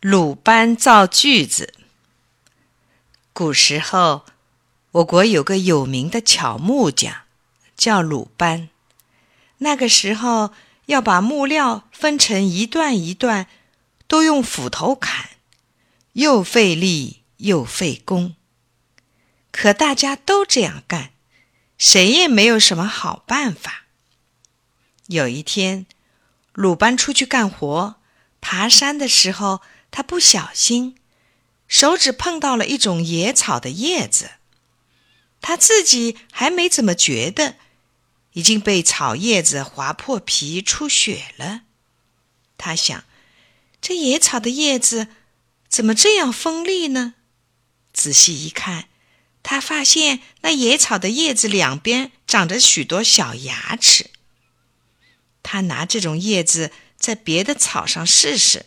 鲁班造锯子。古时候，我国有个有名的巧木匠，叫鲁班。那个时候，要把木料分成一段一段，都用斧头砍，又费力又费工。可大家都这样干，谁也没有什么好办法。有一天，鲁班出去干活，爬山的时候。他不小心，手指碰到了一种野草的叶子，他自己还没怎么觉得，已经被草叶子划破皮出血了。他想，这野草的叶子怎么这样锋利呢？仔细一看，他发现那野草的叶子两边长着许多小牙齿。他拿这种叶子在别的草上试试。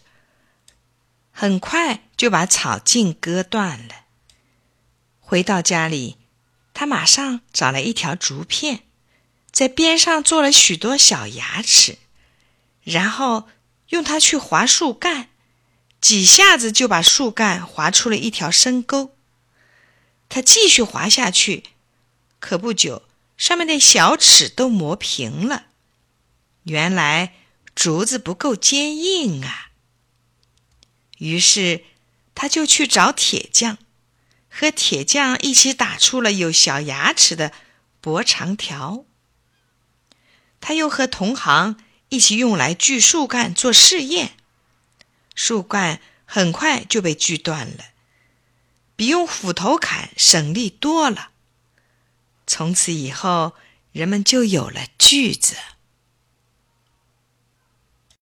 很快就把草茎割断了。回到家里，他马上找了一条竹片，在边上做了许多小牙齿，然后用它去划树干，几下子就把树干划出了一条深沟。他继续划下去，可不久，上面的小齿都磨平了。原来竹子不够坚硬啊！于是，他就去找铁匠，和铁匠一起打出了有小牙齿的薄长条。他又和同行一起用来锯树干做试验，树干很快就被锯断了，比用斧头砍省力多了。从此以后，人们就有了锯子。